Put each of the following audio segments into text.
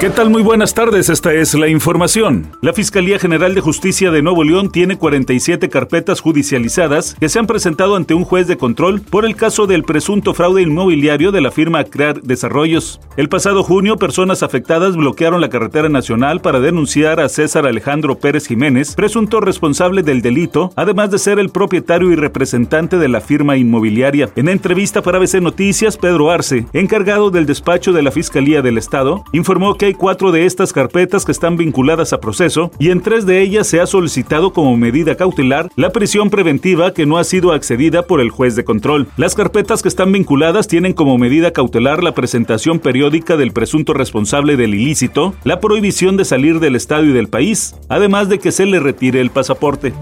¿Qué tal? Muy buenas tardes, esta es la información. La Fiscalía General de Justicia de Nuevo León tiene 47 carpetas judicializadas que se han presentado ante un juez de control por el caso del presunto fraude inmobiliario de la firma Crear Desarrollos. El pasado junio, personas afectadas bloquearon la carretera nacional para denunciar a César Alejandro Pérez Jiménez, presunto responsable del delito, además de ser el propietario y representante de la firma inmobiliaria. En entrevista para ABC Noticias, Pedro Arce, encargado del despacho de la Fiscalía del Estado, informó que hay cuatro de estas carpetas que están vinculadas a proceso y en tres de ellas se ha solicitado como medida cautelar la prisión preventiva que no ha sido accedida por el juez de control. Las carpetas que están vinculadas tienen como medida cautelar la presentación periódica del presunto responsable del ilícito, la prohibición de salir del estado y del país, además de que se le retire el pasaporte.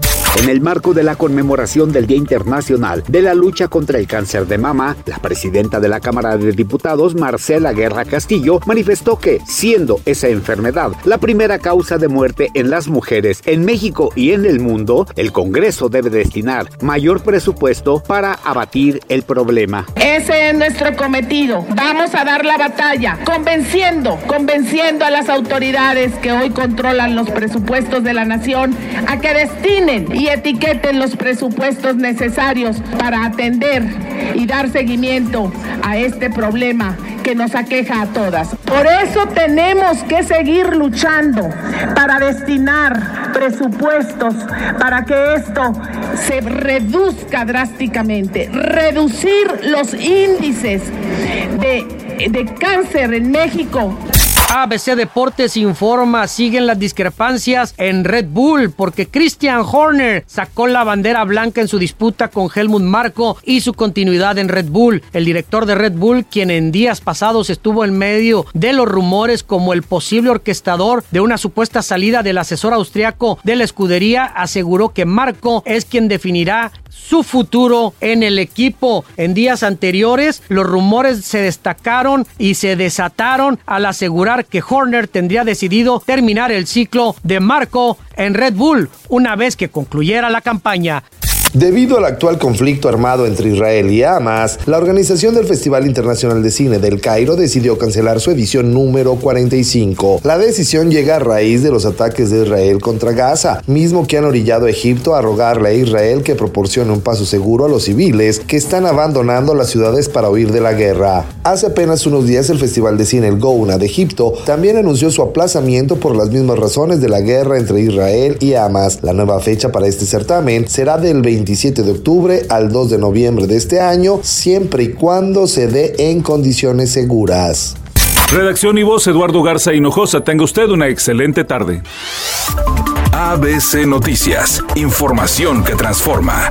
En el marco de la conmemoración del Día Internacional de la Lucha contra el Cáncer de Mama, la presidenta de la Cámara de Diputados, Marcela Guerra Castillo, manifestó que, siendo esa enfermedad la primera causa de muerte en las mujeres en México y en el mundo, el Congreso debe destinar mayor presupuesto para abatir el problema. Ese es nuestro cometido. Vamos a dar la batalla, convenciendo, convenciendo a las autoridades que hoy controlan los presupuestos de la nación a que destinen y etiqueten los presupuestos necesarios para atender y dar seguimiento a este problema que nos aqueja a todas. Por eso tenemos que seguir luchando para destinar presupuestos para que esto se reduzca drásticamente, reducir los índices de, de cáncer en México ABC Deportes informa, siguen las discrepancias en Red Bull porque Christian Horner sacó la bandera blanca en su disputa con Helmut Marko y su continuidad en Red Bull. El director de Red Bull, quien en días pasados estuvo en medio de los rumores como el posible orquestador de una supuesta salida del asesor austriaco de la escudería, aseguró que Marco es quien definirá su futuro en el equipo. En días anteriores, los rumores se destacaron y se desataron al asegurar que Horner tendría decidido terminar el ciclo de Marco en Red Bull una vez que concluyera la campaña. Debido al actual conflicto armado entre Israel y Hamas, la organización del Festival Internacional de Cine del Cairo decidió cancelar su edición número 45. La decisión llega a raíz de los ataques de Israel contra Gaza, mismo que han orillado a Egipto a rogarle a Israel que proporcione un paso seguro a los civiles que están abandonando las ciudades para huir de la guerra. Hace apenas unos días el Festival de Cine El Gouna de Egipto también anunció su aplazamiento por las mismas razones de la guerra entre Israel y Hamas. La nueva fecha para este certamen será del 20 27 de octubre al 2 de noviembre de este año, siempre y cuando se dé en condiciones seguras. Redacción y voz Eduardo Garza Hinojosa. Tenga usted una excelente tarde. ABC Noticias. Información que transforma.